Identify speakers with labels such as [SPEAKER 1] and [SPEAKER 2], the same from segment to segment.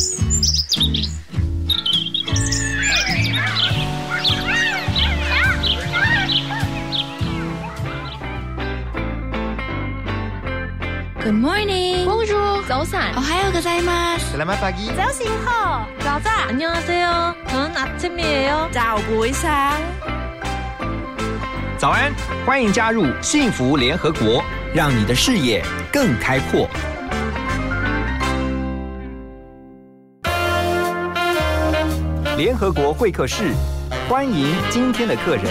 [SPEAKER 1] Good morning.
[SPEAKER 2] Bonjour. 早安。
[SPEAKER 1] 哦，还有个在吗？
[SPEAKER 3] Selamat pagi.
[SPEAKER 2] 早醒好。早早。
[SPEAKER 4] 안녕하세요. 저는 아침이에요.
[SPEAKER 2] 早不一상
[SPEAKER 5] 早安，欢迎加入幸福联合国，让你的视野更开阔。 联合国会客室，欢迎今天的客人。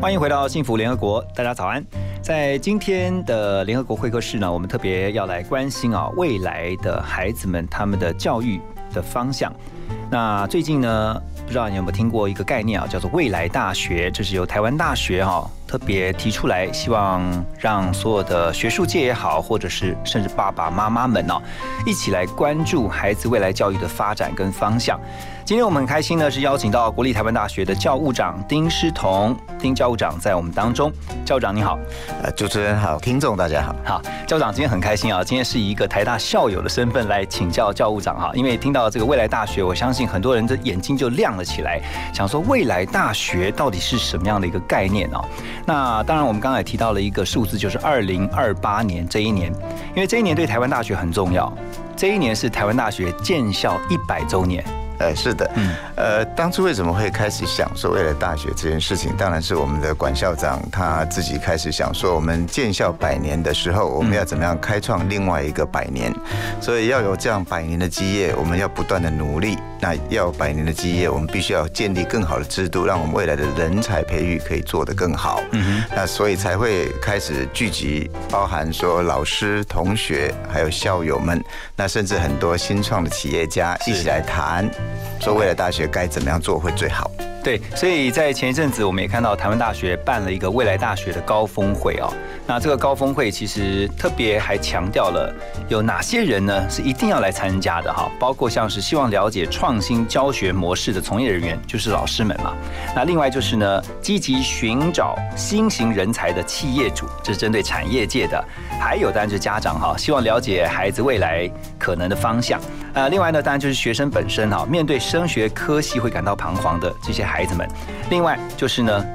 [SPEAKER 5] 欢迎回到幸福联合国，大家早安。在今天的联合国会客室呢，我们特别要来关心啊未来的孩子们他们的教育的方向。那最近呢，不知道你有没有听过一个概念啊，叫做未来大学，这是由台湾大学哈、特别提出来，希望让所有的学术界也好，或者是甚至爸爸妈妈们哦，一起来关注孩子未来教育的发展跟方向。今天我们很开心呢，是邀请到国立台湾大学的教务长丁诗彤，丁教务长在我们当中。教务长你好，
[SPEAKER 3] 呃，主持人好，听众大家好。
[SPEAKER 5] 好，教务长今天很开心啊，今天是以一个台大校友的身份来请教教务长哈，因为听到这个未来大学，我相信很多人的眼睛就亮了起来，想说未来大学到底是什么样的一个概念哦？那当然，我们刚才也提到了一个数字，就是二零二八年这一年，因为这一年对台湾大学很重要，这一年是台湾大学建校一百周年。
[SPEAKER 3] 呃，是的，
[SPEAKER 5] 嗯
[SPEAKER 3] 呃，当初为什么会开始想说为了大学这件事情？当然是我们的管校长他自己开始想说，我们建校百年的时候，我们要怎么样开创另外一个百年？所以要有这样百年的基业，我们要不断的努力。那要百年的基业，我们必须要建立更好的制度，让我们未来的人才培育可以做得更好。
[SPEAKER 5] 嗯
[SPEAKER 3] 那所以才会开始聚集，包含说老师、同学，还有校友们，那甚至很多新创的企业家一起来谈，说未来大学该怎么样做会最好。
[SPEAKER 5] 对，所以在前一阵子，我们也看到台湾大学办了一个未来大学的高峰会哦。那这个高峰会其实特别还强调了有哪些人呢是一定要来参加的哈，包括像是希望了解创创新教学模式的从业人员，就是老师们嘛。那另外就是呢，积极寻找新型人才的企业主，这是针对产业界的。还有当然就是家长哈，希望了解孩子未来可能的方向。呃，另外呢，当然就是学生本身哈，面对升学科系会感到彷徨的这些孩子们。另外就是呢，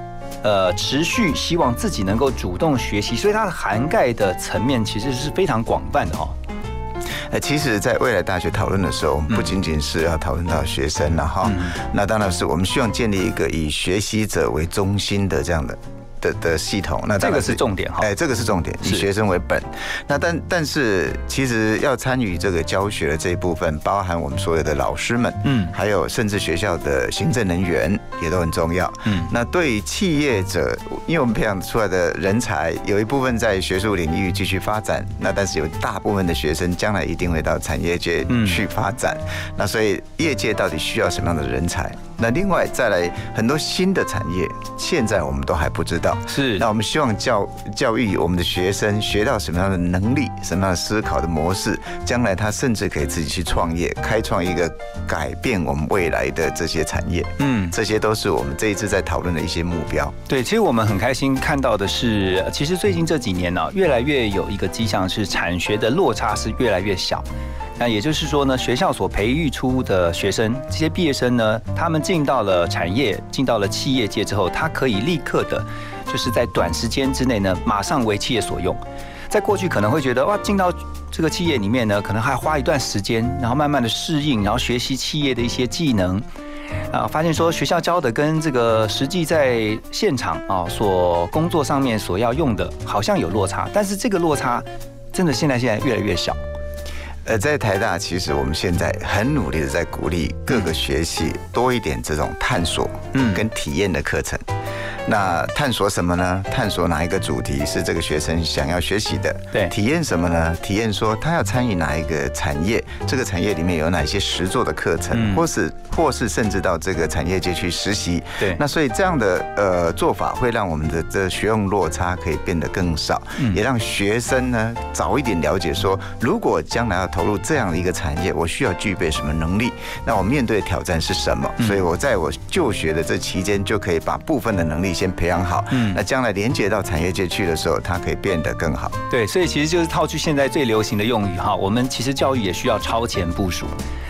[SPEAKER 5] 呃，持续希望自己能够主动学习，所以它的涵盖的层面其实是非常广泛的哈。
[SPEAKER 3] 呃，其实，在未来大学讨论的时候，我们不仅仅是要讨论到学生了哈，那当然是我们希望建立一个以学习者为中心的这样的。的的系统，那
[SPEAKER 5] 这个是重点哈
[SPEAKER 3] 哎，这个是重点，以学生为本。那但但是，其实要参与这个教学的这一部分，包含我们所有的老师们，
[SPEAKER 5] 嗯
[SPEAKER 3] 还有甚至学校的行政人员也都很重要。
[SPEAKER 5] 嗯
[SPEAKER 3] 那对于企业者，因为我们培养出来的人才有一部分在学术领域继续发展，那但是有大部分的学生将来一定会到产业界
[SPEAKER 5] 嗯
[SPEAKER 3] 去发展。那所以业界到底需要什么样的人才？那另外再来很多新的产业，现在我们都还不知道。
[SPEAKER 5] 是
[SPEAKER 3] 那我们希望教教育我们的学生学到什么样的能力，什么样的思考的模式，将来他甚至可以自己去创业，开创一个改变我们未来的这些产业。
[SPEAKER 5] 嗯，
[SPEAKER 3] 这些都是我们这一次在讨论的一些目标。
[SPEAKER 5] 对，其实我们很开心看到的是，呃其实最近这几年呢、越来越有一个迹象是产学的落差是越来越小。那也就是说呢，学校所培育出的学生，这些毕业生呢，他们进到了产业，进到了企业界之后，他可以立刻的，就是在短时间之内呢，马上为企业所用。在过去可能会觉得哇，进到这个企业里面呢，可能还花一段时间，然后慢慢的适应，然后学习企业的一些技能。啊，发现说学校教的跟这个实际在现场啊所工作上面所要用的，好像有落差，但是这个落差真的现在现在越来越小。
[SPEAKER 3] 呃，在台大，其实我们现在很努力的在鼓励各个学系多一点这种探索，
[SPEAKER 5] 嗯
[SPEAKER 3] 嗯，跟体验的课程。那探索什么呢？探索哪一个主题是这个学生想要学习的？
[SPEAKER 4] 对
[SPEAKER 3] 体验什么呢？体验说他要参与哪一个产业，这个产业里面有哪些实作的课程，
[SPEAKER 4] 嗯
[SPEAKER 3] 或是或是甚至到这个产业界去实习。
[SPEAKER 4] 对
[SPEAKER 3] 那所以这样的呃做法会让我们的这学用落差可以变得更少，
[SPEAKER 4] 嗯
[SPEAKER 3] 也让学生呢早一点了解说，如果将来要投入这样的一个产业，我需要具备什么能力？那我面对的挑战是什么？
[SPEAKER 4] 嗯
[SPEAKER 3] 所以我在我就学的这期间就可以把部分的能力先培养好。
[SPEAKER 4] 嗯
[SPEAKER 3] 那将来连接到产业界去的时候，它可以变得更好。
[SPEAKER 4] 对，所以其实就是套句现在最流行的用语哈，我们其实教育也需要超前部署。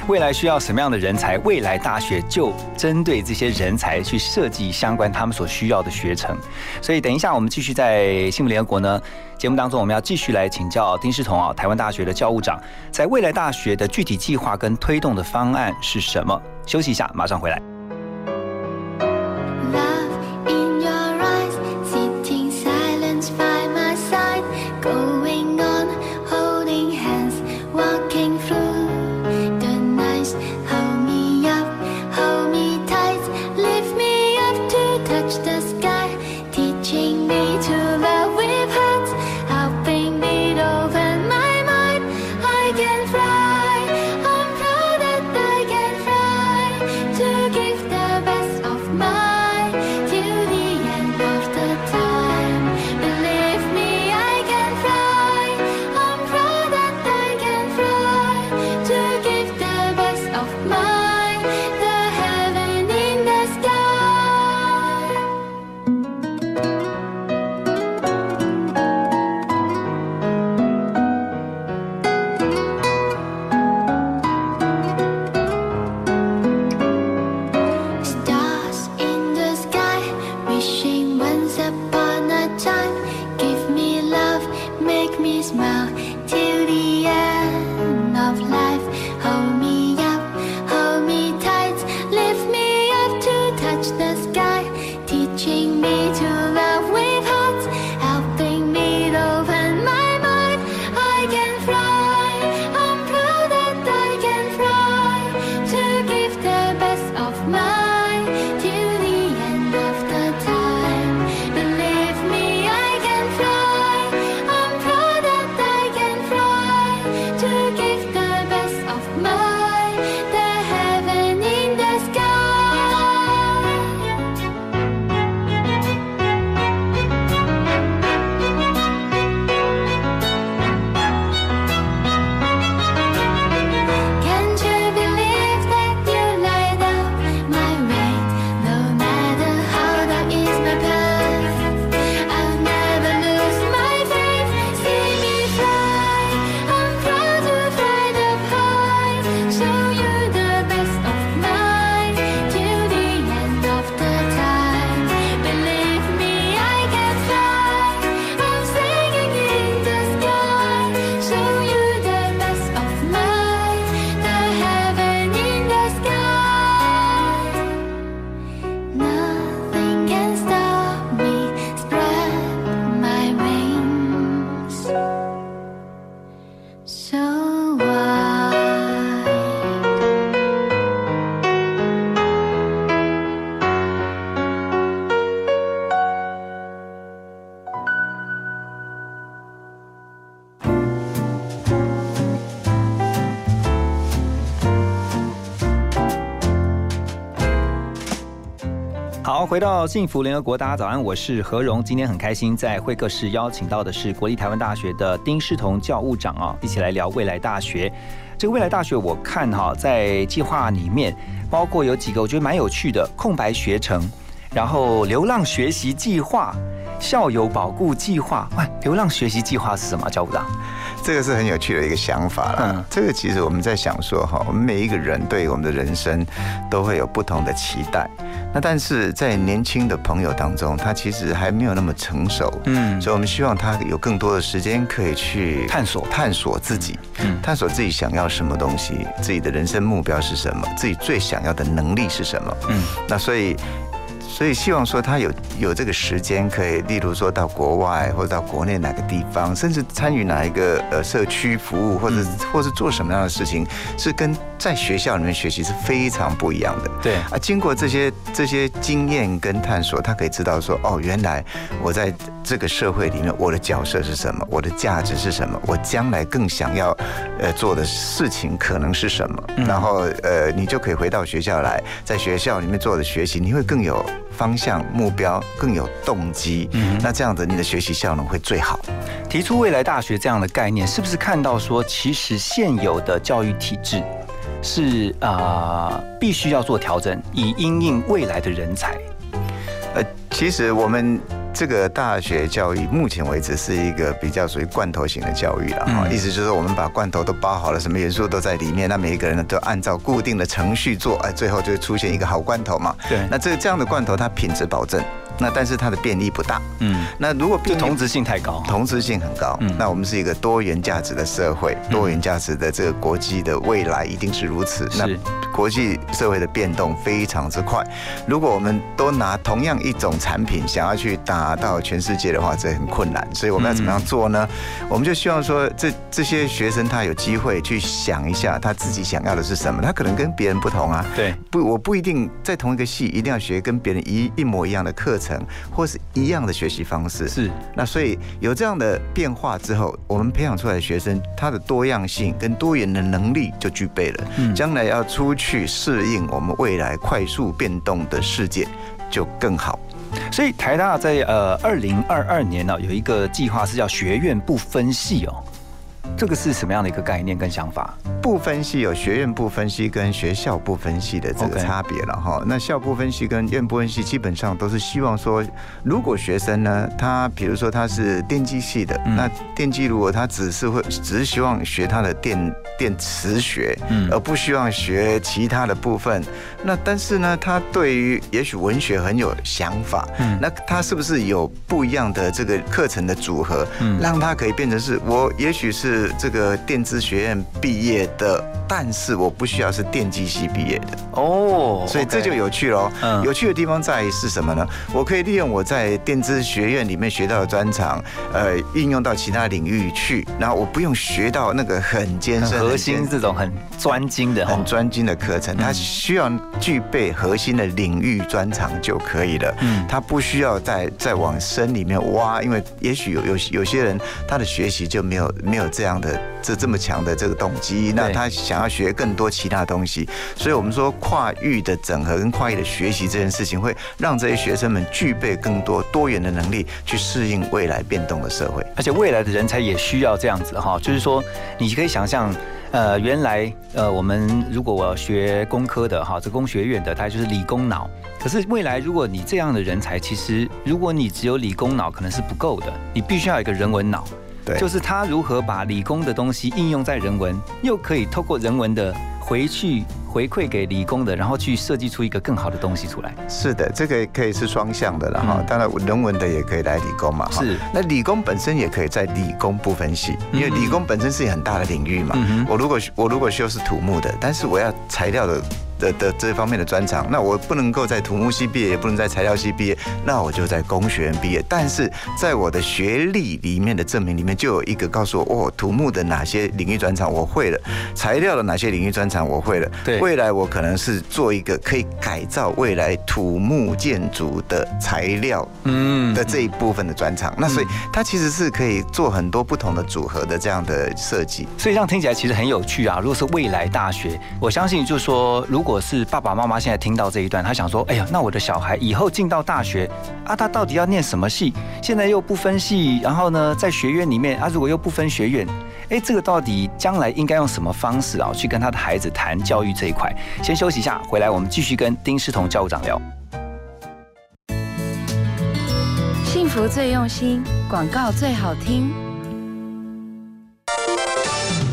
[SPEAKER 4] 未来需要什么样的人才？未来大学就针对这些人才去设计相关他们所需要的学程。所以等一下我们继续在新闻联合国呢节目当中，我们要继续来请教丁世彤啊，台湾大学的教务长，在未来大学的具体计划跟推动的方案是什么？休息一下，马上回来。回到幸福联合国，大家早安，我是何荣。今天很开心，在会客室邀请到的是国立台湾大学的丁世彤教务长啊，一起来聊未来大学。这个未来大学，我看哈，在计划里面包括有几个我觉得蛮有趣的空白学程，然后流浪学习计划、校友保护计划。喂，流浪学习计划是什么？教务长？
[SPEAKER 3] 这个是很有趣的一个想法啦。
[SPEAKER 4] 嗯
[SPEAKER 3] 这个其实我们在想说哈，我们每一个人对我们的人生都会有不同的期待。那但是在年轻的朋友当中，他其实还没有那么成熟，
[SPEAKER 4] 嗯。
[SPEAKER 3] 所以我们希望他有更多的时间可以去
[SPEAKER 4] 探索
[SPEAKER 3] 探索自己，
[SPEAKER 4] 嗯。
[SPEAKER 3] 探索自己想要什么东西，自己的人生目标是什么，自己最想要的能力是什么。
[SPEAKER 4] 嗯。
[SPEAKER 3] 那所以所以希望说他有有这个时间，可以例如说到国外或者到国内哪个地方，甚至参与哪一个呃社区服务，或者或是做什么样的事情，是跟在学校里面学习是非常不一样的。
[SPEAKER 5] 对
[SPEAKER 3] 啊，经过这些这些经验跟探索，他可以知道说，哦，原来我在这个社会里面，我的角色是什么，我的价值是什么，我将来更想要呃做的事情可能是什么，然后呃，你就可以回到学校来，在学校里面做的学习，你会更有方向、目标，更有动机。嗯，那这样子你的学习效能会最好。
[SPEAKER 5] 提出未来大学这样的概念，是不是看到说，其实现有的教育体制是啊、呃必须要做调整，以应应未来的人才？
[SPEAKER 3] 呃，其实我们这个大学教育目前为止是一个比较属于罐头型的教育了哈，
[SPEAKER 5] 嗯
[SPEAKER 3] 意思就是说我们把罐头都包好了，什么元素都在里面，那每一个人呢都按照固定的程序做，哎，最后就会出现一个好罐头嘛。
[SPEAKER 5] 对
[SPEAKER 3] 那这这样的罐头它品质保证，那但是它的便利不大。
[SPEAKER 5] 嗯，
[SPEAKER 3] 那如果
[SPEAKER 5] 同质性太高。
[SPEAKER 3] 同质性很高。
[SPEAKER 5] 嗯
[SPEAKER 3] 那我们是一个多元价值的社会，多元价值的这个国际的未来一定是如此。
[SPEAKER 5] 是
[SPEAKER 3] 那国际社会的变动非常之快，如果我们都拿同样一种产品想要去打到全世界的话，这很困难。所以我们要怎么样做呢？我们就希望说，这这些学生他有机会去想一下他自己想要的是什么，他可能跟别人不同啊。
[SPEAKER 5] 对，
[SPEAKER 3] 不，我不一定在同一个系一定要学跟别人一一模一样的课程，或是一样的学习方式。
[SPEAKER 5] 是
[SPEAKER 3] 那所以有这样的变化之后，我们培养出来的学生，他的多样性跟多元的能力就具备了。
[SPEAKER 5] 嗯
[SPEAKER 3] 将来要出去适应我们未来快速变动的世界，就更好。
[SPEAKER 5] 所以台大在呃二零二二年呢、有一个计划是叫学院不分系哦，这个是什么样的一个概念跟想法？
[SPEAKER 3] 不分系有学院不分系跟学校不分系的这个差别了哈。那校不分系跟院不分系基本上都是希望说，如果学生呢，他比如说他是电机系的，
[SPEAKER 5] 嗯。
[SPEAKER 3] 那电机如果他只是会只是希望学他的电电磁学，
[SPEAKER 5] 嗯。
[SPEAKER 3] 而不希望学其他的部分，那但是呢，他对于也许文学很有想法，
[SPEAKER 5] 嗯。
[SPEAKER 3] 那他是不是有不一样的这个课程的组合，
[SPEAKER 5] 嗯。
[SPEAKER 3] 让他可以变成是我也许是这个电子学院毕业的，但是我不需要是电机系毕业的，
[SPEAKER 5] 哦，
[SPEAKER 3] 所以这就有趣喽。
[SPEAKER 5] 嗯
[SPEAKER 3] 有趣的地方在于是什么呢？我可以利用我在电子学院里面学到的专长，呃，应用到其他领域去，然后我不用学到那个很艰深、
[SPEAKER 5] 很核心这种很专精的哦。
[SPEAKER 3] 很专精的课程，它需要具备核心的领域专长就可以了。
[SPEAKER 5] 嗯
[SPEAKER 3] 它不需要再再往深里面挖，因为也许有有有些人他的学习就没有没有这样的这这么强的这个动机，那他想要学更多其他东西，所以我们说跨域的整合跟跨域的学习这件事情，会让这些学生们具备更多多元的能力，去适应未来变动的社会。
[SPEAKER 5] 而且未来的人才也需要这样子哈，就是说，你可以想象，呃，原来呃，我们如果我要学工科的哈，这工学院的，它就是理工脑。可是未来如果你这样的人才，其实如果你只有理工脑，可能是不够的，你必须要有一个人文脑，
[SPEAKER 3] 对，
[SPEAKER 5] 就是他如何把理工的东西应用在人文，又可以透过人文的回去回馈给理工的，然后去设计出一个更好的东西出来。
[SPEAKER 3] 是的，这个可以是双向的了哈
[SPEAKER 5] 嗯。
[SPEAKER 3] 当然，人文的也可以来理工嘛哈。
[SPEAKER 5] 是
[SPEAKER 3] 那理工本身也可以在理工部分系，因为
[SPEAKER 5] 嗯
[SPEAKER 3] 理工本身是很大的领域嘛。我如果我如果修是土木的，但是我要材料的。的的这方面的专长，那我不能够在土木系毕业，也不能在材料系毕业，那我就在工学院毕业。但是在我的学历里面的证明里面，就有一个告诉我，哦，土木的哪些领域专长我会了，材料的哪些领域专长我会了。
[SPEAKER 5] 对
[SPEAKER 3] 未来我可能是做一个可以改造未来土木建筑的材料
[SPEAKER 5] 嗯
[SPEAKER 3] 的这一部分的专长。那所以它其实是可以做很多不同的组合的这样的设计。
[SPEAKER 5] 所以这样听起来其实很有趣啊！如果是未来大学，我相信就是说，如果是爸爸妈妈现在听到这一段，他想说，哎呀，那我的小孩以后进到大学啊，他到底要念什么系？现在又不分系，然后呢，在学院里面啊，如果又不分学院，哎，这个到底将来应该用什么方式啊，去跟他的孩子谈教育这一块？先休息一下，回来我们继续跟丁世彤教务长聊。
[SPEAKER 2] 幸福最用心，广告最好听。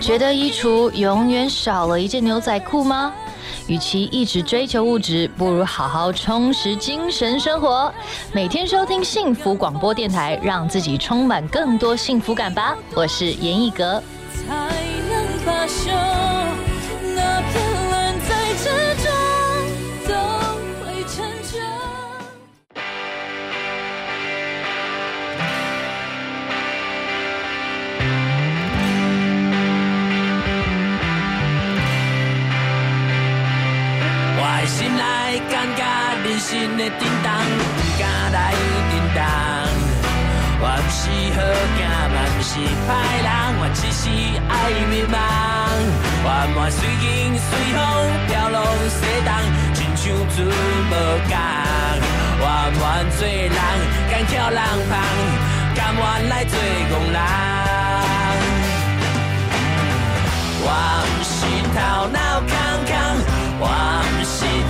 [SPEAKER 6] 觉得衣橱永远少了一件牛仔裤吗？与其一直追求物质，不如好好充实精神生活。每天收听幸福广播电台，让自己充满更多幸福感吧。我是严艺格。
[SPEAKER 7] 心内感觉人生的震动，不敢来震动。我不是好囝，嘛不是歹人，我只是爱迷茫。我满随景随风飘浪西东，亲像船无港。我愿做人，敢跳人旁，甘愿来做憨人。我不是头脑空空。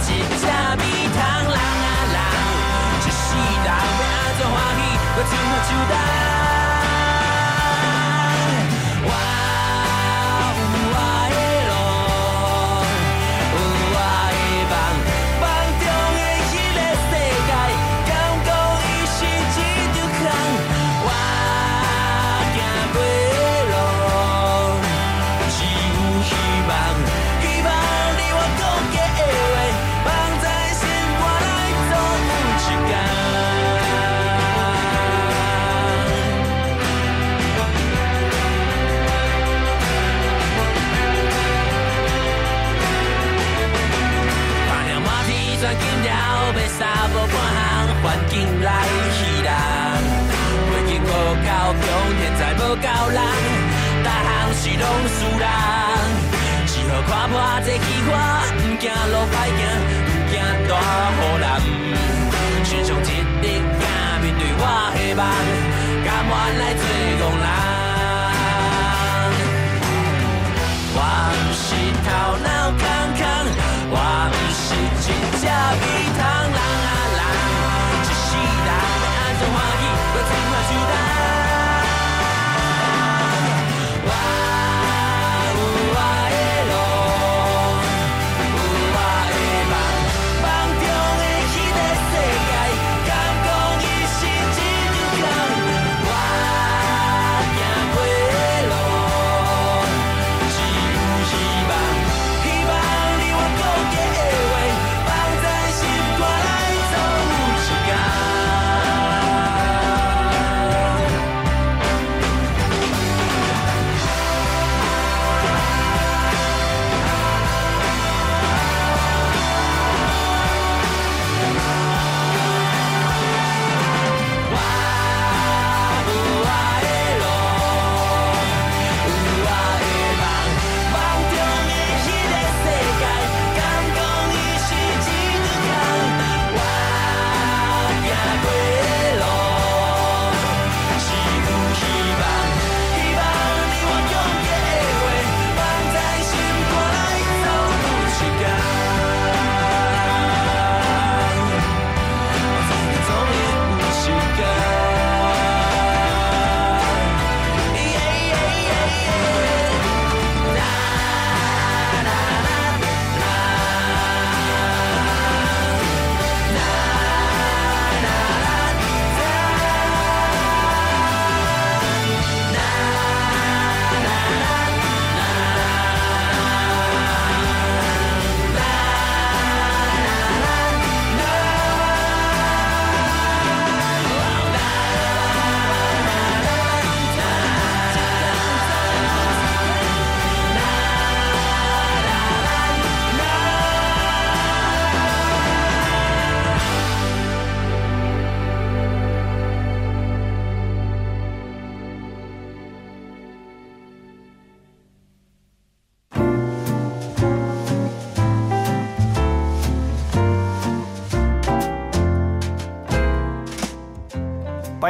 [SPEAKER 7] 一只米虫人啊人，一世人要怎欢喜，搁唱好手动。无够人，逐项是拢输人。只好看破这气花，不惊路歹行，不惊大雨淋。寻上一日行，面对我希望，甘愿来做憨人。我不是头脑空空，我不是一只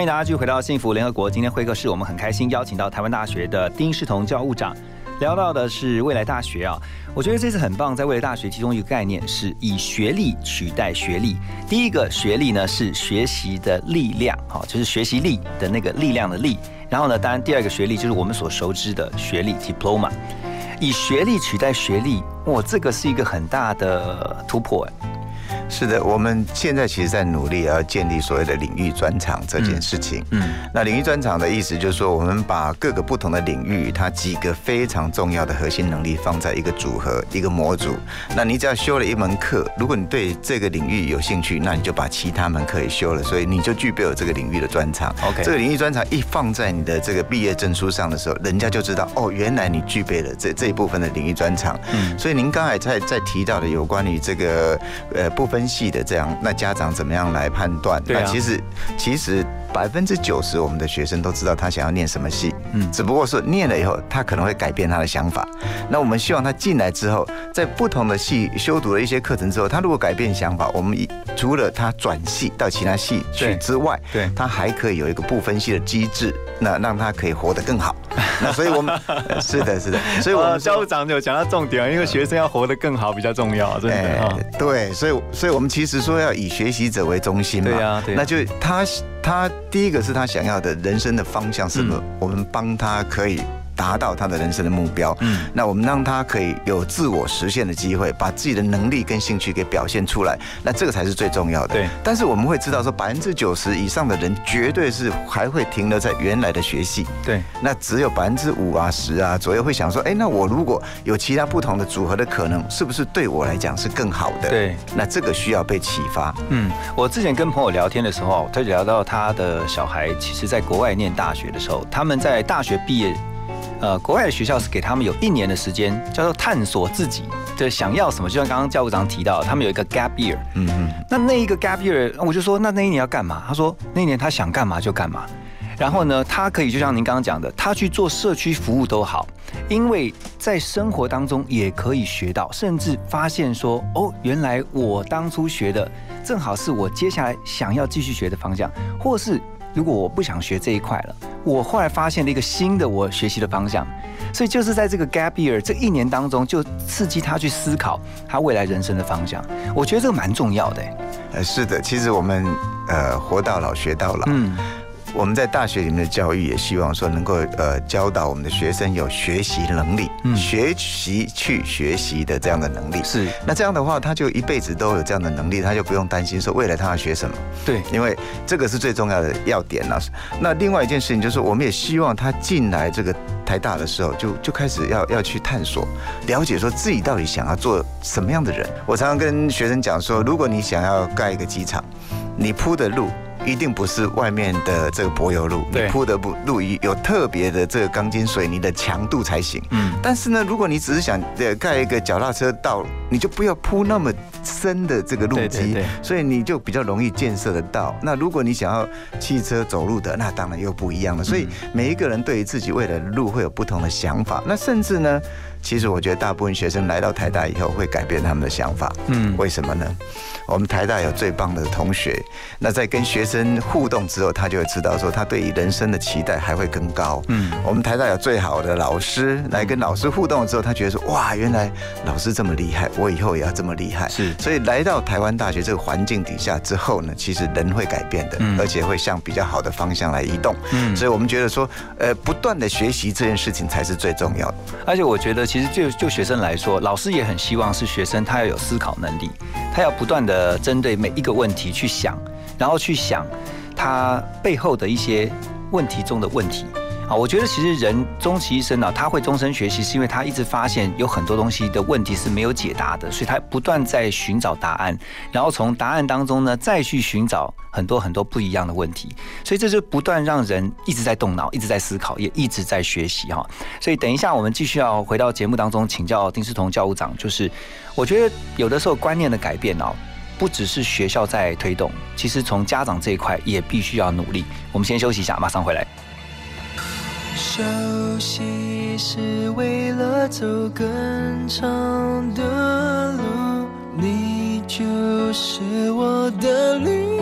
[SPEAKER 7] 欢
[SPEAKER 5] 迎大家继续回到幸福联合国。今天会客室，我们很开心邀请到台湾大学的丁世彤教务长，聊到的是未来大学啊。我觉得这次很棒，在未来大学其中一个概念是以学历取代学历。第一个学历呢是学习的力量，好，就是学习力的那个力量的力。然后呢，当然第二个学历就是我们所熟知的学历 diploma。以学历取代学历，哇，这个是一个很大的突破。
[SPEAKER 3] 是的，我们现在其实在努力要建立所谓的领域专长这件事情。嗯，那领域专长的意思就是说，我们把各个不同的领域，它几个非常重要的核心能力放在一个组合、一个模组。那你只要修了一门课，如果你对这个领域有兴趣，那你就把其他门课也修了，所以你就具备有这个领域的专长。
[SPEAKER 5] OK，
[SPEAKER 3] 这个领域专长一放在你的这个毕业证书上的时候，人家就知道哦，原来你具备了这这一部分的领域专长。嗯，所以您刚才在在提到的有关于这个呃部分系的这样，那家长怎么样来判断？
[SPEAKER 5] 对啊
[SPEAKER 3] 那其实其实百分之九十我们的学生都知道他想要念什么系，嗯，只不过是念了以后，他可能会改变他的想法。那我们希望他进来之后，在不同的系修读了一些课程之后，他如果改变想法，我们除了他转系到其他系去之外，
[SPEAKER 5] 对
[SPEAKER 3] 他还可以有一个不分系的机制，那让他可以活得更好。那所以我们呃是的，是的，所以我
[SPEAKER 5] 呃，
[SPEAKER 3] 们说
[SPEAKER 5] 教务长有讲到重点，因为学生要活得更好比较重要，真的啊。
[SPEAKER 3] 哎对，所以所以我们其实说要以学习者为中心嘛，
[SPEAKER 5] 对啊对啊。
[SPEAKER 3] 那就他他第一个是他想要的人生的方向是什么，我们帮他可以。达到他的人生的目标，嗯，那我们让他可以有自我实现的机会，把自己的能力跟兴趣给表现出来，那这个才是最重要的。
[SPEAKER 5] 对。
[SPEAKER 3] 但是我们会知道说，百分之九十以上的人绝对是还会停留在原来的学系，
[SPEAKER 5] 对，
[SPEAKER 3] 那只有百分之五啊、十啊左右会想说，哎，那我如果有其他不同的组合的可能，是不是对我来讲是更好的？
[SPEAKER 5] 对，
[SPEAKER 3] 那这个需要被启发。
[SPEAKER 5] 嗯，我之前跟朋友聊天的时候，他就聊到他的小孩，其实在国外念大学的时候，他们在大学毕业，呃，国外的学校是给他们有一年的时间，叫做探索自己的想要什么。就像刚刚教务长提到，他们有一个 gap year，
[SPEAKER 3] 嗯嗯，
[SPEAKER 5] 那那一个 gap year，我就说那那一年要干嘛？他说那一年他想干嘛就干嘛。然后呢，他可以就像您刚刚讲的，他去做社区服务都好，因为在生活当中也可以学到，甚至发现说，哦，原来我当初学的正好是我接下来想要继续学的方向，或是如果我不想学这一块了，我后来发现了一个新的我学习的方向，所以就是在这个 gap year 这一年当中，就刺激他去思考他未来人生的方向。我觉得这个蛮重要的、欸。
[SPEAKER 3] 呃，是的，其实我们呃活到老学到老，
[SPEAKER 5] 嗯，
[SPEAKER 3] 我们在大学里面的教育也希望说能够呃教导我们的学生有学习能力，
[SPEAKER 5] 嗯
[SPEAKER 3] 学习去学习的这样的能力。
[SPEAKER 5] 是
[SPEAKER 3] 那这样的话，他就一辈子都有这样的能力，他就不用担心说未来他要学什么。
[SPEAKER 5] 对，
[SPEAKER 3] 因为这个是最重要的要点了、那另外一件事情就是，我们也希望他进来这个台大的时候，就就开始要要去探索、了解，说自己到底想要做什么样的人。我常常跟学生讲说，如果你想要盖一个机场，你铺的路。一定不是外面的这个柏油路，你
[SPEAKER 5] 对
[SPEAKER 3] 铺的不路有特别的这个钢筋水泥的强度才行。
[SPEAKER 5] 嗯，
[SPEAKER 3] 但是呢，如果你只是想呃盖一个脚踏车道，你就不要铺那么深的这个路基，所以你就比较容易建设得到。那如果你想要汽车走路的，那当然又不一样了。所以每一个人对于自己未来的路会有不同的想法。那甚至呢，其实我觉得大部分学生来到台大以后会改变他们的想法。
[SPEAKER 5] 嗯
[SPEAKER 3] 为什么呢？我们台大有最棒的同学，那在跟学生互动之后，他就会知道说他对于人生的期待还会更高。
[SPEAKER 5] 嗯
[SPEAKER 3] 我们台大有最好的老师，来跟老师互动之后，他觉得说哇，原来老师这么厉害，我以后也要这么厉害。
[SPEAKER 5] 是
[SPEAKER 3] 所以来到台湾大学这个环境底下之后呢，其实人会改变的，
[SPEAKER 5] 嗯
[SPEAKER 3] 而且会向比较好的方向来移动。
[SPEAKER 5] 嗯
[SPEAKER 3] 所以我们觉得说，呃，不断的学习这件事情才是最重要的。
[SPEAKER 5] 而且我觉得，其实就就学生来说，老师也很希望是学生他要有思考能力，他要不断的针对每一个问题去想，然后去想他背后的一些问题中的问题。啊，我觉得其实人终其一生啊，他会终身学习，是因为他一直发现有很多东西的问题是没有解答的，所以他不断在寻找答案，然后从答案当中呢，再去寻找很多很多不一样的问题，所以这就不断让人一直在动脑，一直在思考，也一直在学习哈。所以等一下我们继续要回到节目当中，请教丁世彤教务长，就是我觉得有的时候观念的改变哦。不只是学校在推动，其实从家长这一块也必须要努力。我们先休息一下，马上回来。
[SPEAKER 8] 休息是为了走更长的路，你就是我的旅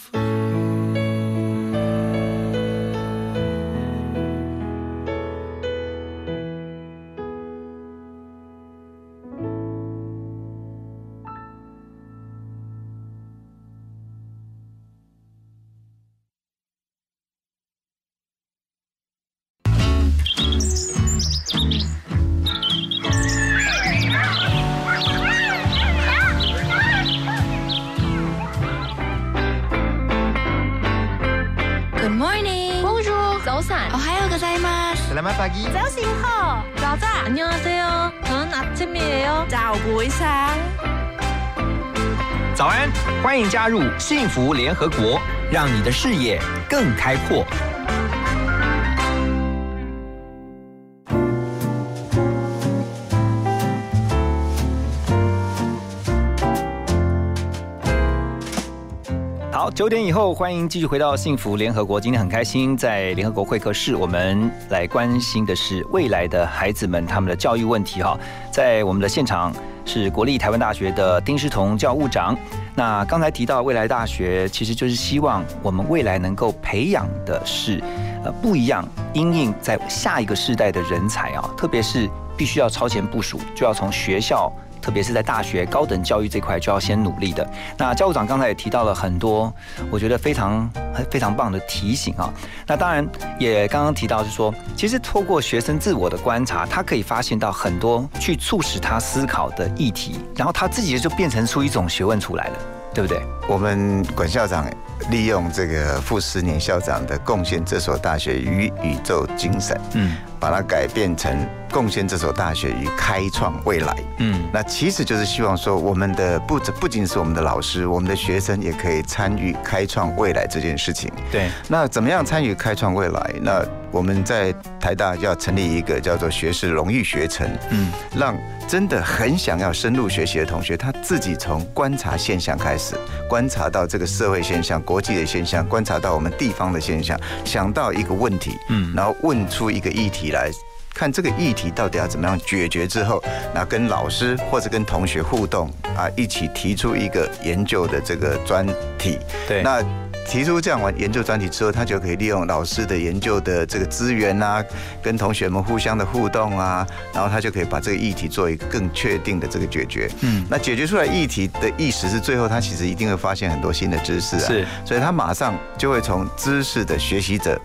[SPEAKER 8] 祝
[SPEAKER 5] 入幸福联合国，让你的视野更开阔。好，九点以后，欢迎继续回到幸福联合国。今天很开心，在联合国会客室，我们来关心的是未来的孩子们他们的教育问题。哈，在我们的现场是国立台湾大学的丁诗彤教务长。那刚才提到未来大学，其实就是希望我们未来能够培养的是呃不一样，因应在下一个世代的人才啊，特别是必须要超前部署，就要从学校。特别是在大学高等教育这块，就要先努力的。那教务长刚才也提到了很多，我觉得非常非常棒的提醒啊。那当然也刚刚提到是说，其实透过学生自我的观察，他可以发现到很多去促使他思考的议题，然后他自己就变成出一种学问出来了，对不对？
[SPEAKER 3] 我们管校长利用这个傅斯年校长的贡献这所大学与宇宙精神，
[SPEAKER 5] 嗯，
[SPEAKER 3] 把它改变成贡献这所大学与开创未来。
[SPEAKER 5] 嗯，
[SPEAKER 3] 那其实就是希望说，我们的不止不仅是我们的老师，我们的学生也可以参与开创未来这件事情。
[SPEAKER 5] 对，
[SPEAKER 3] 那怎么样参与开创未来？那我们在台大要成立一个叫做学士荣誉学程，
[SPEAKER 5] 嗯，
[SPEAKER 3] 让真的很想要深入学习的同学，他自己从观察现象开始，观察到这个社会现象、国际的现象，观察到我们地方的现象，想到一个问题，
[SPEAKER 5] 嗯
[SPEAKER 3] 然后问出一个议题来。看这个议题到底要怎么样解决之后，那跟老师或者跟同学互动啊，一起提出一个研究的这个专题。
[SPEAKER 5] 对
[SPEAKER 3] 那提出这样完研究专题之后，他就可以利用老师的研究的这个资源啊，跟同学们互相的互动啊，然后他就可以把这个议题做一个更确定的这个解决。
[SPEAKER 5] 嗯
[SPEAKER 3] 那解决出来议题的意识是最后他其实一定会发现很多新的知识啊，
[SPEAKER 5] 是，
[SPEAKER 3] 所以他马上就会从知识的学习者。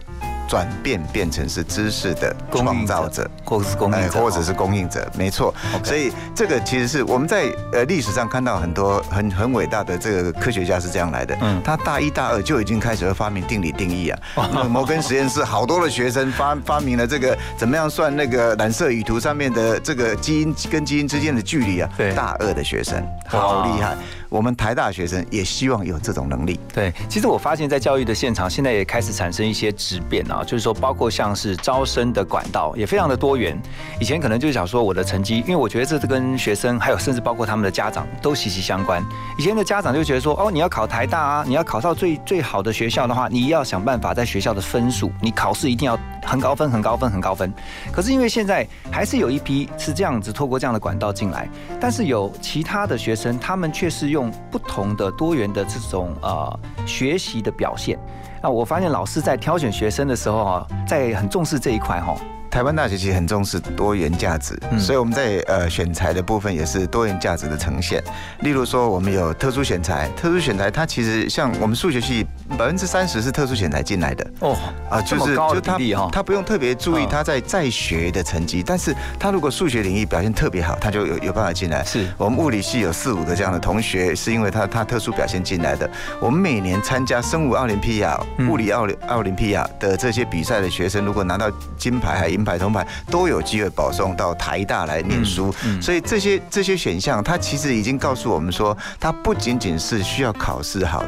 [SPEAKER 3] 转变变成是知识的创造者，
[SPEAKER 5] 或者是供应者，
[SPEAKER 3] 哎或者是供应者，没错。所以这个其实是我们在呃历史上看到很多很很伟大的这个科学家是这样来的。
[SPEAKER 5] 嗯
[SPEAKER 3] 他大一大二就已经开始会发明定理定义啊。摩根实验室好多的学生发发明了这个怎么样算那个染色语图上面的这个基因跟基因之间的距离啊。
[SPEAKER 5] 对
[SPEAKER 3] 大二的学生好厉害。我们台大学生也希望有这种能力。
[SPEAKER 5] 对，其实我发现，在教育的现场，现在也开始产生一些质变啊，就是说，包括像是招生的管道也非常的多元。以前可能就想说我的成绩，因为我觉得这是跟学生，还有甚至包括他们的家长都息息相关。以前的家长就觉得说，哦，你要考台大啊，你要考到最最好的学校的话，你要想办法在学校的分数，你考试一定要很高分、很高分、很高分。可是因为现在还是有一批是这样子透过这样的管道进来，但是有其他的学生，他们却是用不同的多元的这种呃学习的表现。那我发现老师在挑选学生的时候啊，在很重视这一块哈。
[SPEAKER 3] 台湾大学其实很重视多元价值，
[SPEAKER 5] 嗯
[SPEAKER 3] 所以我们在呃选材的部分也是多元价值的呈现。例如说，我们有特殊选材，特殊选材它其实像我们数学系百分之三十是特殊选材进来的
[SPEAKER 5] 哦
[SPEAKER 3] 啊，
[SPEAKER 5] 这么高的
[SPEAKER 3] 他他不用特别注意
[SPEAKER 5] 嗯
[SPEAKER 3] 他在在学的成绩，但是他如果数学领域表现特别好，他就有有办法进来。
[SPEAKER 5] 是
[SPEAKER 3] 我们物理系有四五个这样的同学，是因为他他特殊表现进来的。我们每年参加生物奥林匹亚、
[SPEAKER 5] 嗯
[SPEAKER 3] 物理奥林奥林匹亚的这些比赛的学生，如果拿到金牌、还银牌、铜牌，都有机会保送到台大来念书。所以这些这些选项，它其实已经告诉我们说，它不仅仅是需要考试好。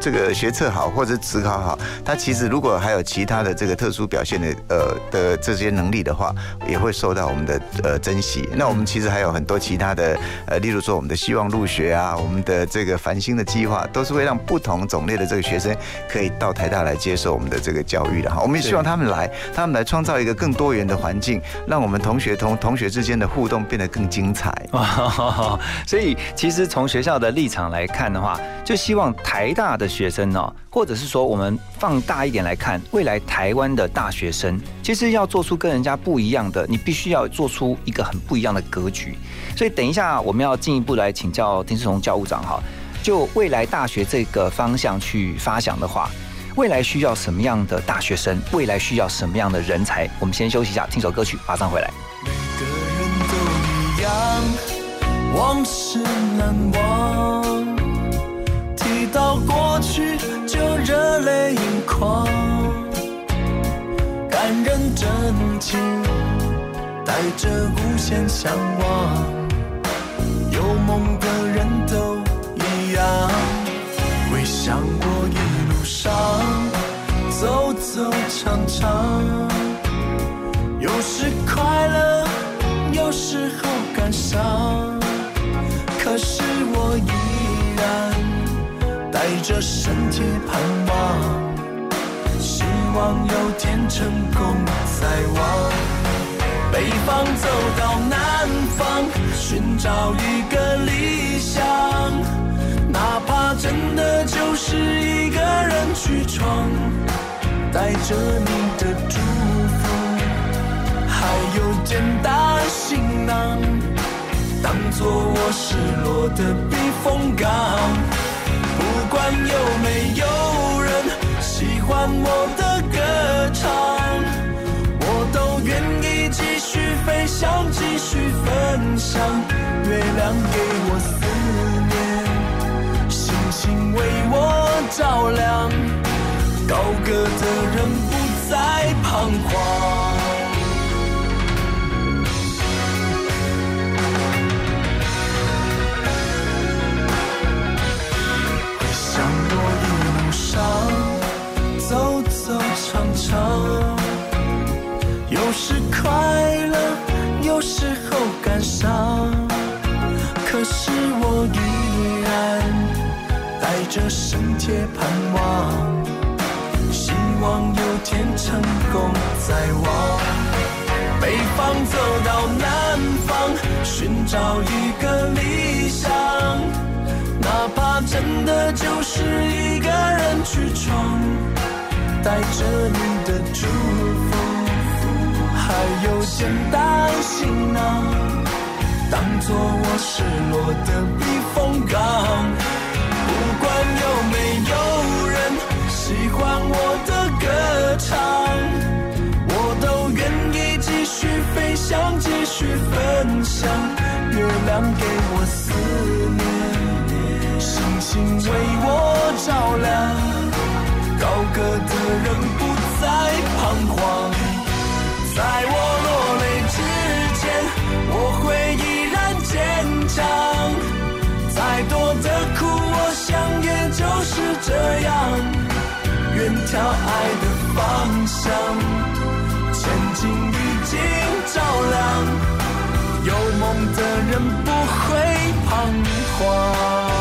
[SPEAKER 3] 这个学测好或者职考好，他其实如果还有其他的这个特殊表现的呃的这些能力的话，也会受到我们的呃珍惜。那我们其实还有很多其他的呃，例如说我们的希望入学啊，我们的这个繁星的计划，都是会让不同种类的这个学生可以到台大来接受我们的这个教育的哈。我们也希望他们来，他们来创造一个更多元的环境，让我们同学同同学之间的互动变得更精彩。
[SPEAKER 5] 所以其实从学校的立场来看的话，就希望台大的学生呢、或者是说我们放大一点来看，未来台湾的大学生，其实要做出跟人家不一样的，你必须要做出一个很不一样的格局。所以等一下我们要进一步来请教丁世荣教务长哈，就未来大学这个方向去发想的话。未来需要什么样的大学生？未来需要什么样的人才？我们先休息一下，听首歌曲，马上回来。
[SPEAKER 8] 个人都一样，往事难忘。提到过去就热泪盈眶，感人真情带着无限向往。有梦的人都一样，回想过一路上走走唱唱。有时快乐，有时候感伤，可是我一带着身体盼望，希望有天成功再往北方走到南方，寻找一个理想，哪怕真的就是一个人去闯，带着你的祝福。还有简单行囊，当做我失落的避风港。不管有没有人喜欢我的歌唱，我都愿意继续飞翔，继续分享。月亮给我思念，星星为我照亮，高歌的人不再彷徨。有时候感伤。可是我依然带着深切盼望，希望有天成功在望。北方走到南方，寻找一个理想，哪怕真的就是一个人去闯，带着你的祝福，还有简单行囊。当做我失落的避风港。不管有没有人喜欢我的歌唱，我都愿意继续飞翔，继续分享。月亮给我思念，星星为我照亮。高歌的人不再彷徨，在我落泪之前，我会依然坚强。再多的苦，我想也就是这样。远眺爱的方向，前进已经照亮。有梦的人不会彷徨。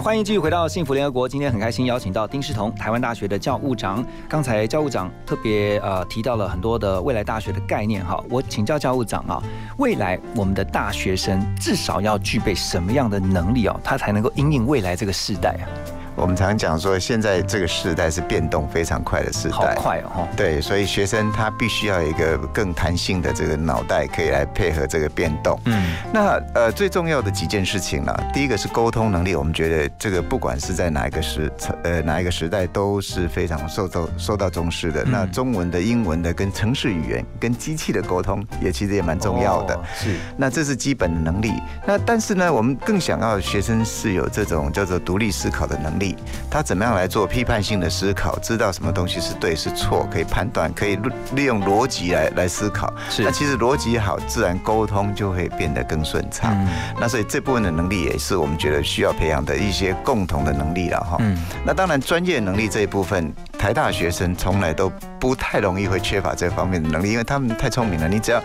[SPEAKER 5] 欢迎继续回到幸福联合国。今天很开心邀请到丁世彤，台湾大学的教务长。刚才教务长特别呃提到了很多的未来大学的概念哈，我请教教务长啊，未来我们的大学生至少要具备什么样的能力哦，他才能够应应未来这个时代啊？
[SPEAKER 3] 我们常讲说，现在这个时代是变动非常快的时代，
[SPEAKER 5] 好快哦！
[SPEAKER 3] 对，所以学生他必须要有一个更弹性的这个脑袋，可以来配合这个变动。嗯，那呃最重要的几件事情呢，第一个是沟通能力，我们觉得这个不管是在哪一个时呃哪一个时代都是非常受到受到重视的。那中文的、英文的跟城市语言、跟机器的沟通，也其实也蛮重要的。
[SPEAKER 5] 是，
[SPEAKER 3] 那这是基本的能力。那但是呢，我们更想要学生是有这种叫做独立思考的能力。他怎么样来做批判性的思考？知道什么东西是对是错，可以判断，可以利用逻辑来来思考。
[SPEAKER 5] 是，
[SPEAKER 3] 那其实逻辑好，自然沟通就会变得更顺畅。嗯，那所以这部分的能力也是我们觉得需要培养的一些共同的能力了哈。嗯，那当然专业能力这一部分，台大学生从来都不太容易会缺乏这方面的能力，因为他们太聪明了。你只要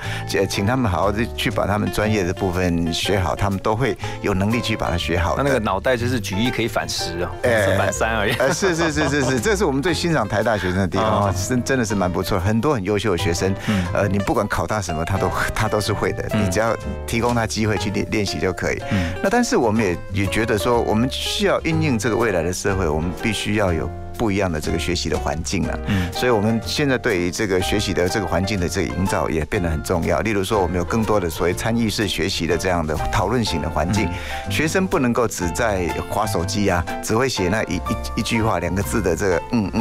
[SPEAKER 3] 请他们好好的去把他们专业的部分学好，他们都会有能力去把它学好。
[SPEAKER 5] 他那个脑袋就是举一可以反十哦，哎，反三而已。
[SPEAKER 3] 呃，是是是是是，这是我们最欣赏台大学生的地方，真真的是蛮不错，很多很优秀的学生。嗯，呃，你不管考他什么，他都他都是会的，你只要提供他机会去练练习就可以。嗯，那但是我们也也觉得说，我们需要应用这个未来的社会，我们必须要有。不一样的这个学习的环境了，嗯，所以我们现在对于这个学习的这个环境的这个营造也变得很重要。例如说，我们有更多的所谓参与式学习的这样的讨论型的环境，学生不能够只在划手机啊，只会写那一一一句话两个字的这个嗯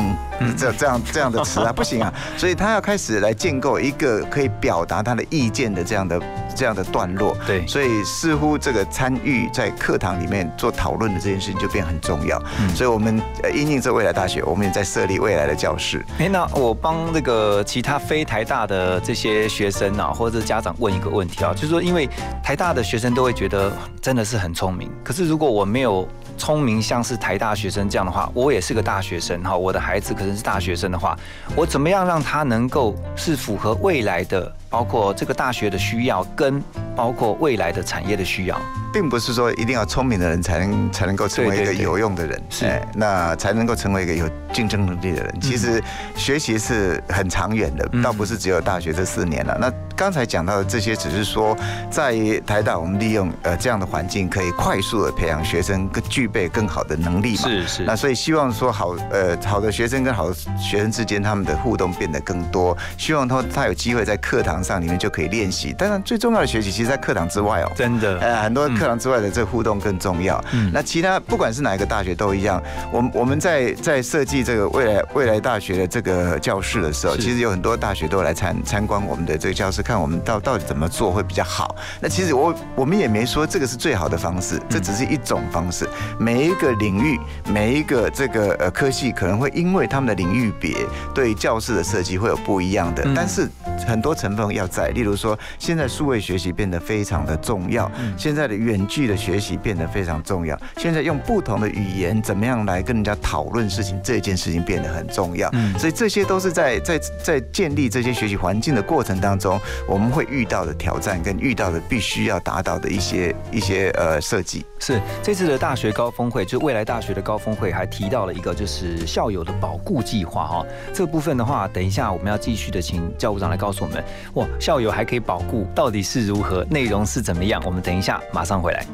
[SPEAKER 3] 嗯，这这样这样的词啊，不行啊，所以他要开始来建构一个可以表达他的意见的这样的这样的段落。
[SPEAKER 5] 对，
[SPEAKER 3] 所以似乎这个参与在课堂里面做讨论的这件事情就变很重要。所以我们呃，因应这未来大学，我们也在设立未来的教室。
[SPEAKER 5] 哎，那我帮这个其他非台大的这些学生啊，或者家长问一个问题啊，就是说，因为台大的学生都会觉得真的是很聪明，可是如果我没有聪明像是台大学生这样的话，我也是个大学生哈，我的孩子可能是大学生的话，我怎么样让他能够是符合未来的，包括这个大学的需要，跟包括未来的产业的需要？
[SPEAKER 3] 并不是说一定要聪明的人才能才能够成为一个有用的人，
[SPEAKER 5] 是
[SPEAKER 3] 哎那才能够成为一个有竞争能力的人。其实学习是很长远的，
[SPEAKER 5] 嗯
[SPEAKER 3] 倒不是只有大学这四年了。那刚才讲到的这些，只是说在台大我们利用呃这样的环境，可以快速的培养学生更具备更好的能力嘛。
[SPEAKER 5] 是是
[SPEAKER 3] 那所以希望说好呃好的学生跟好的学生之间，他们的互动变得更多。希望他他有机会在课堂上里面就可以练习。当然最重要的学习，其实在课堂之外哦。
[SPEAKER 5] 真的，
[SPEAKER 3] 呃，很多课堂之外的这个互动更重要。
[SPEAKER 5] 嗯
[SPEAKER 3] 那其他不管是哪一个大学都一样，我们我们在在设计这个未来未来大学的这个教室的时候，其实有很多大学都来参参观我们的这个教室，看我们到到底怎么做会比较好。那其实我我们也没说这个是最好的方式，这只是一种方式。每一个领域，每一个这个呃科系，可能会因为他们的领域别对教室的设计会有不一样的，
[SPEAKER 5] 嗯
[SPEAKER 3] 但是很多成分要在，例如说现在数位学习变得非常的重要，现在的远距的学习变得非常重要，现在用不同的语言怎么样来跟人家讨论事情，这件事情变得很重要。
[SPEAKER 5] 嗯
[SPEAKER 3] 所以这些都是在在在建立这些学习环境的过程当中，我们会遇到的挑战跟遇到的必须要达到的一些一些呃设计。
[SPEAKER 5] 是这次的大学高峰会，就未来大学的高峰会，还提到了一个就是校友的保固计划哈。这部分的话，等一下我们要继续的请教务长来告诉我们，哇，校友还可以保固，到底是如何，内容是怎么样？我们等一下马上回来。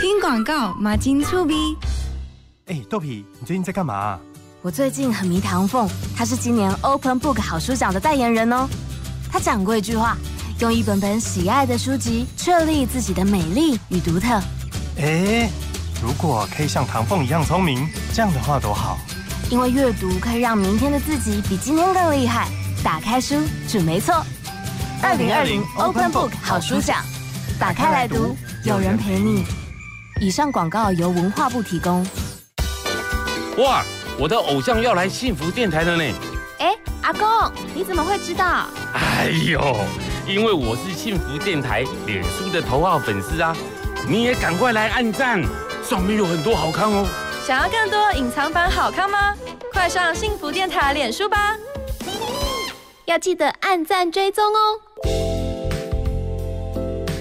[SPEAKER 9] 听广告，马金醋逼。
[SPEAKER 10] 哎，豆皮，你最近在干嘛、
[SPEAKER 11] 我最近很迷唐凤，他是今年 Open Book 好书奖的代言人哦。他讲过一句话：用一本本喜爱的书籍，确立自己的美丽与独特。
[SPEAKER 10] 哎，如果可以像唐凤一样聪明，这样的话多好。
[SPEAKER 11] 因为阅读可以让明天的自己比今天更厉害。打开书，准没错。二零二零 Open Book 好书奖，打开来读，有人陪你。以上广告由文化部提供。
[SPEAKER 12] 哇，我的偶像要来幸福电台了呢！
[SPEAKER 2] 哎，阿公，你怎么会知道？
[SPEAKER 12] 哎呦，因为我是幸福电台脸书的头号粉丝啊！你也赶快来按赞，上面有很多好看哦。
[SPEAKER 2] 想要更多隐藏版好看吗？快上幸福电台脸书吧！要记得按赞追踪哦。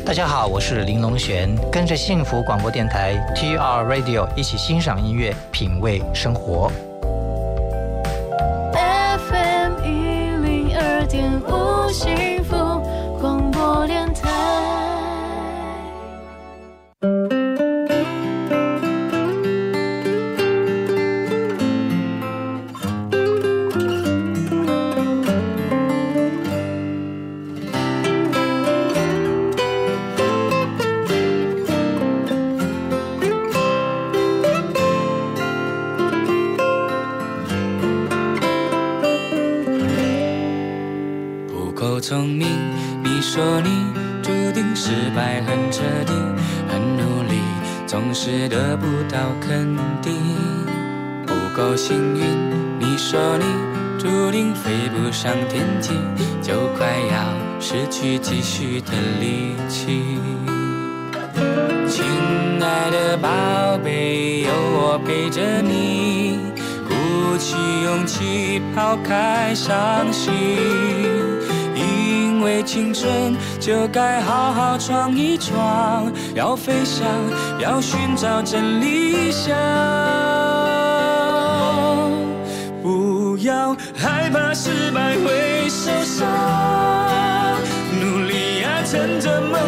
[SPEAKER 13] 大家好，我是林龙璇，跟着幸福广播电台 TR Radio 一起欣赏音乐，品味生活。
[SPEAKER 4] FM 一零二点五
[SPEAKER 14] 失去继续的力气。亲爱的宝贝，有我陪着你，鼓起勇气抛开伤心。因为青春就该好好闯一闯，要飞翔，要寻找真理想。不要害怕失败会受伤，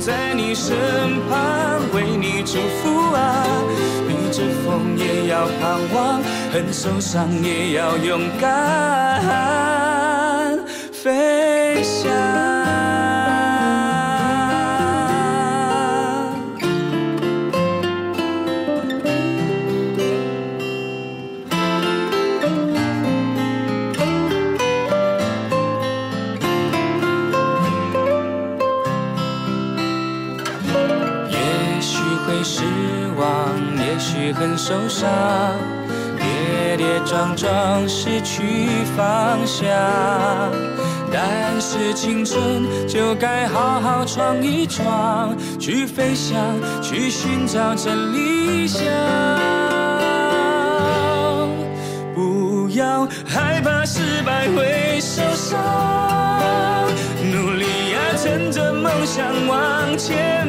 [SPEAKER 14] 在你身旁为你祝福啊！逆着风也要盼望，很受伤也要勇敢飞很受伤，跌跌撞撞失去方向。但是青春就该好好闯一闯，去飞翔，去寻找真理想。不要害怕失败会受伤，努力啊，趁着梦想往前，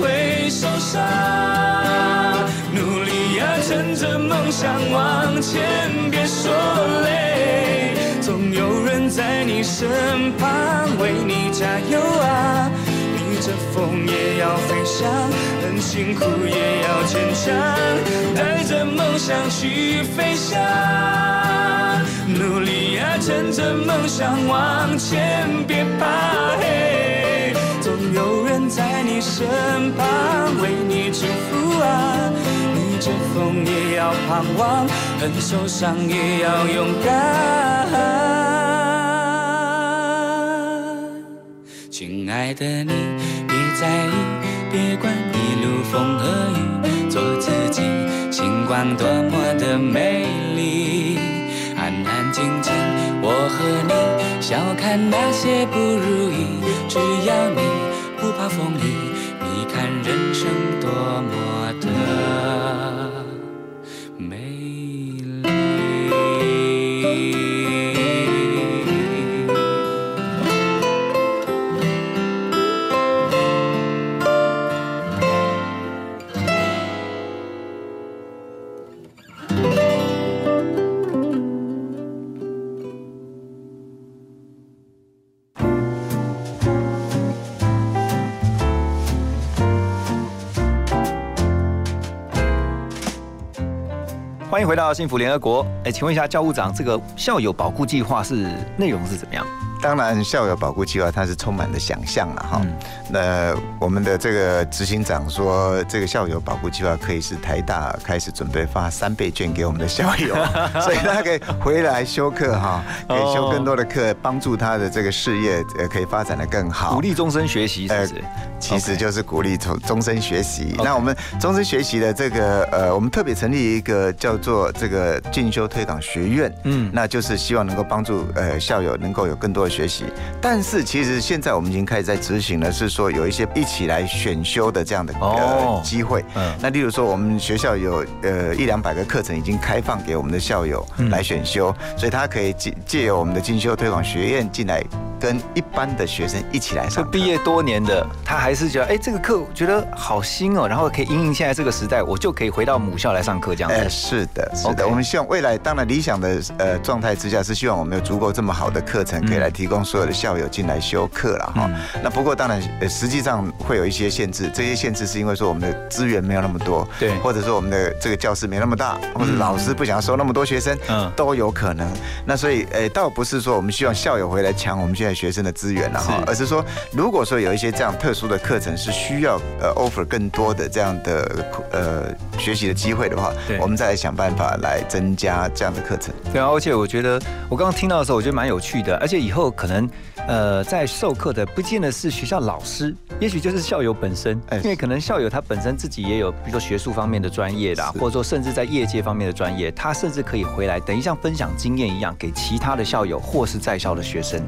[SPEAKER 14] 会受伤，努力呀，趁着梦想往前，别说累。总有人在你身旁为你加油啊！逆着风也要飞翔，很辛苦也要坚强，带着梦想去飞翔。努力呀，趁着梦想往前，别怕黑。你身旁为你祝福啊！逆着风也要盼望，很受伤也要勇敢。亲爱的你，别在意，别管一路风和雨，做自己，星光多么的美丽。安安静静，我和你笑看那些不如意，只要你不怕风雨，
[SPEAKER 5] 回到幸福联合国。哎，请问一下教务长，这个校友保护计划是内容是怎么样？
[SPEAKER 3] 当然，校友保护计划它是充满了想象了哈。那我们的这个执行长说，这个校友保护计划可以是台大开始准备发三倍券给我们的校友，所以他可以回来修课哈，可以修更多的课，帮助他的这个事业呃可以发展的更好。
[SPEAKER 5] 鼓励终身学习，是不是？
[SPEAKER 3] 其实就是鼓励终终身学习。那我们终身学习的这个呃，我们特别成立一个叫做这个进修推广学院，嗯，那就是希望能够帮助呃校友能够有更多的学习。但是其实现在我们已经开始在执行了，是说有一些一起来选修的这样的呃机会。嗯，那例如说我们学校有呃一两百个课程已经开放给我们的校友来选修，所以他可以借借由我们的进修推广学院进来，跟一般的学生一起来上。
[SPEAKER 5] 毕业多年的他还是觉得，哎，这个课觉得好新哦，然后可以应应现在这个时代，我就可以回到母校来上课这样子。
[SPEAKER 3] 哎，是的，是的。我们希望未来，当然理想的呃状态之下，是希望我们有足够这么好的课程，可以来提供所有的校友进来修课了哈。那不过当然，呃，实际上会有一些限制，这些限制是因为说我们的资源没有那么多，
[SPEAKER 5] 对，
[SPEAKER 3] 或者说我们的这个教室没那么大，或者老师不想要收那么多学生，嗯，都有可能。那所以，呃，倒不是说我们希望校友回来抢我们现在学生的资源了哈，而是说，如果说有一些这样特殊的课程是需要呃 offer 更多的这样的呃学习的机会的话，对我们再来想办法来增加这样的课程。
[SPEAKER 5] 对啊，而且我觉得我刚刚听到的时候，我觉得蛮有趣的，而且以后可能呃在授课的不见得是学校老师，也许就是校友本身，因为可能校友他本身自己也有，比如说学术方面的专业的，或者说甚至在业界方面的专业，他甚至可以回来等于像分享经验一样，给其他的校友或是在校的学生。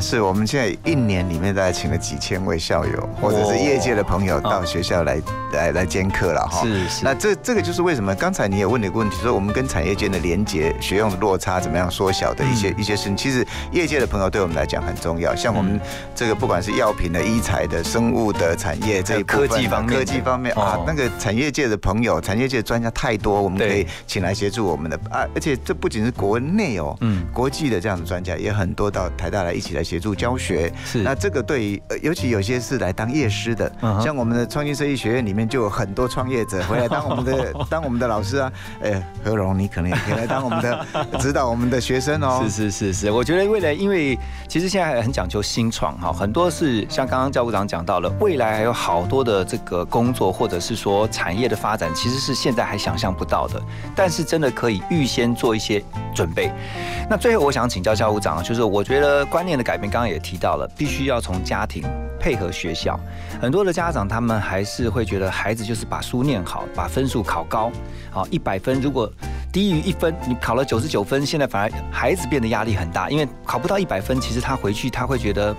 [SPEAKER 3] 是我们现在一年里面大概请了几千位校友，或者是业界的朋友到学校来来来兼课了哈。
[SPEAKER 5] 是是。
[SPEAKER 3] 那这这个就是为什么刚才你也问了一个问题，说我们跟产业间的连接、学用的落差怎么样缩小的一些一些事情，其实业界的朋友对我们来讲很重要。像我们这个不管是药品的、医材的、生物。的产业这一部分
[SPEAKER 5] 科技方面
[SPEAKER 3] 科技方面啊
[SPEAKER 5] 哦，
[SPEAKER 3] 那个产业界的朋友、产业界的专家太多，我们可以
[SPEAKER 5] 对
[SPEAKER 3] 请来协助我们的啊，而且这不仅是国内哦，
[SPEAKER 5] 嗯
[SPEAKER 3] 国际的这样的专家也很多到台大来一起来协助教学。
[SPEAKER 5] 是
[SPEAKER 3] 那这个对于呃尤其有些是来当业师的，
[SPEAKER 5] 嗯
[SPEAKER 3] 像我们的创新设计学院里面就有很多创业者回来当我们的 当我们的老师啊。哎，何荣，你可能也可以来当我们的 指导我们的学生哦。
[SPEAKER 5] 是是是是，我觉得未来，因为其实现在很讲究新创哈，很多是像刚刚教务长讲到了，未来还有好多的这个工作或者是说产业的发展，其实是现在还想象不到的，但是真的可以预先做一些准备。那最后我想请教教务长，就是我觉得观念的改变，刚刚也提到了，必须要从家庭配合学校。很多的家长他们还是会觉得孩子就是把书念好，把分数考高，好一百分，如果低于一分，你考了九十九分，现在反而孩子变得压力很大，因为考不到一百分，其实他回去他会觉得。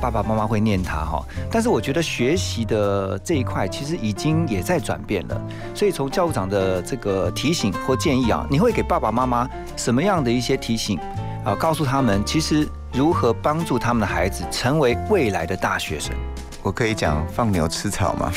[SPEAKER 5] 爸爸妈妈会念他哈，但是我觉得学习的这一块其实已经也在转变了，所以从教务长的这个提醒或建议啊，你会给爸爸妈妈什么样的一些提醒啊？告诉他们其实如何帮助他们的孩子成为未来的大学生。
[SPEAKER 3] 我可以讲放牛吃草吗？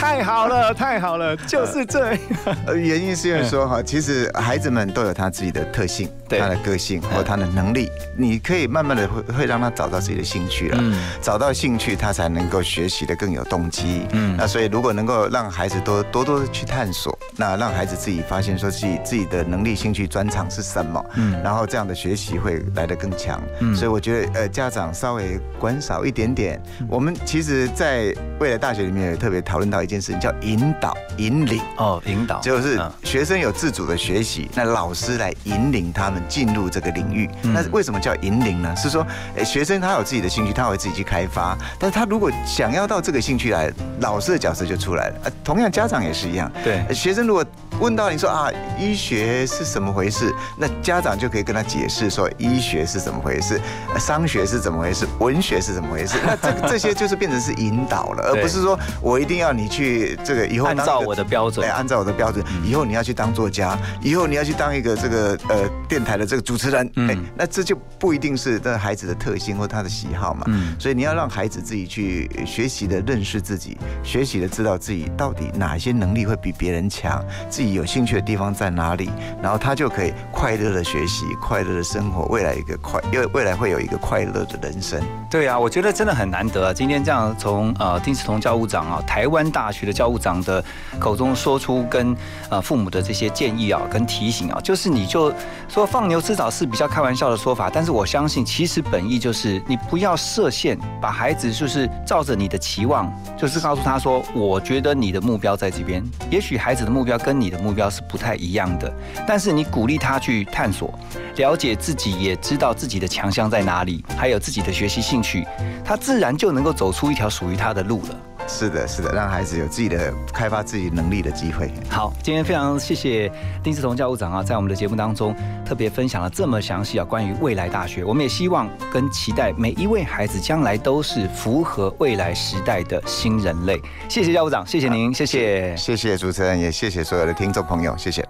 [SPEAKER 5] 太好了，太好了，就是这样。
[SPEAKER 3] 呃，原因是因为说哈，其实孩子们都有他自己的特性，他的个性或他的能力，你可以慢慢的会会让他找到自己的兴趣了，
[SPEAKER 5] 嗯
[SPEAKER 3] 找到兴趣，他才能够学习的更有动机。
[SPEAKER 5] 嗯
[SPEAKER 3] 那所以如果能够让孩子多多多的去探索，那让孩子自己发现说自己自己的能力、兴趣、专长是什么，
[SPEAKER 5] 嗯
[SPEAKER 3] 然后这样的学习会来得更强。
[SPEAKER 5] 嗯
[SPEAKER 3] 所以我觉得呃，家长稍微管少一点点。我们其实，在未来大学里面也特别讨论到一件事情，叫引导、引领。
[SPEAKER 5] 哦，引导
[SPEAKER 3] 就是
[SPEAKER 5] 嗯
[SPEAKER 3] 学生有自主的学习，那老师来引领他们进入这个领域。
[SPEAKER 5] 嗯
[SPEAKER 3] 那为什么叫引领呢？是说，诶学生他有自己的兴趣，他会自己去开发。但是他如果想要到这个兴趣来，老师的角色就出来了。啊，同样家长也是一样。
[SPEAKER 5] 对
[SPEAKER 3] 呃学生如果问到你说啊，医学是什么回事？那家长就可以跟他解释说，医学是怎么回事，呃商学是怎么回事，文学是怎么回事。那这个这些就是变成是引导了，而不是说我一定要你去这个以后
[SPEAKER 5] 按照我的标准
[SPEAKER 3] 对，按照我的标准，以后你要去当作家，以后你要去当一个这个呃电台的这个主持人，哎、那这就不一定是这孩子的特性或他的喜好嘛。
[SPEAKER 5] 嗯
[SPEAKER 3] 所以你要让孩子自己去学习的认识自己，学习的知道自己到底哪些能力会比别人强，自己有兴趣的地方在哪里，然后他就可以快乐的学习，快乐的生活，未来一个快，因为未来会有一个快乐的人生。
[SPEAKER 5] 对啊，我觉得真的很难得啊！今天这样从呃丁世彤教务长啊，台湾大学的教务长的口中说出跟呃父母的这些建议啊，跟提醒啊，就是你就说放牛吃草是比较开玩笑的说法，但是我相信其实本意就是你不要设限，把孩子就是照着你的期望，就是告诉他说，我觉得你的目标在这边，也许孩子的目标跟你的目标是不太一样的，但是你鼓励他去探索，了解自己，也知道自己的强项在哪里，还有自己的学习兴趣，他自然就能够走出一条属于他的路了。
[SPEAKER 3] 是的，是的，让孩子有自己的开发自己能力的机会。
[SPEAKER 5] 好，今天非常谢谢丁志彤教务长啊，在我们的节目当中特别分享了这么详细啊关于未来大学。我们也希望跟期待每一位孩子将来都是符合未来时代的新人类。谢谢教务长，谢谢您，谢谢，
[SPEAKER 3] 谢谢主持人，也谢谢所有的听众朋友，谢谢。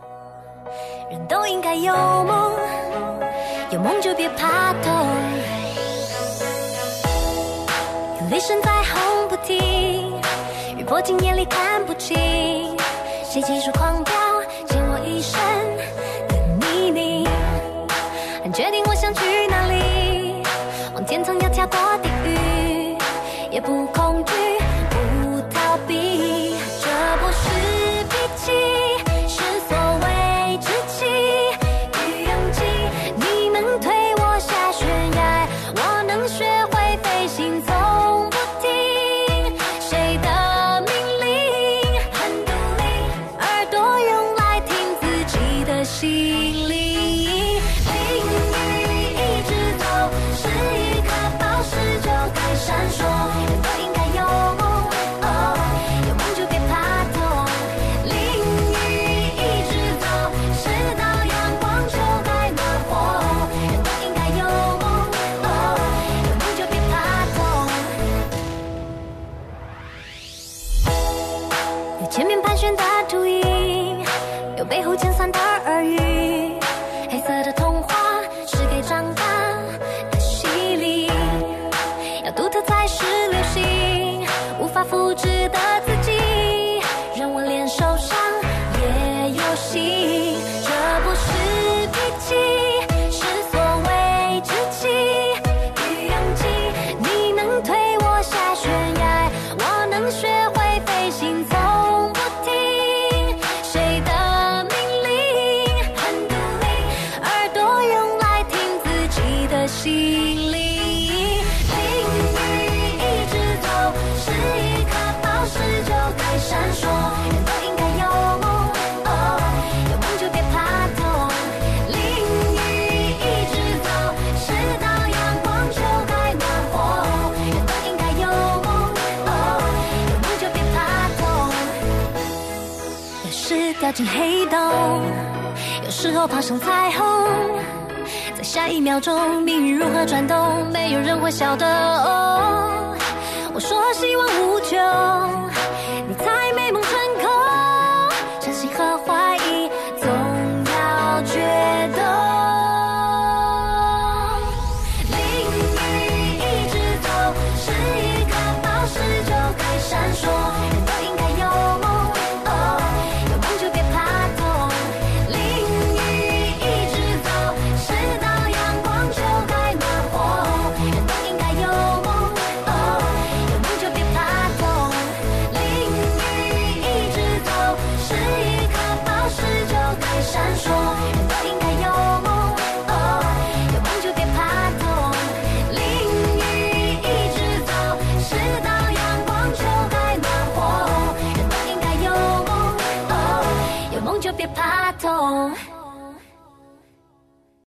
[SPEAKER 4] 人都应该有梦，有梦就别怕痛。雨泼进眼里看不清。谁技术狂画上彩虹，在下一秒钟，命运如何转动，没有人会晓得。哦，我说希望无穷。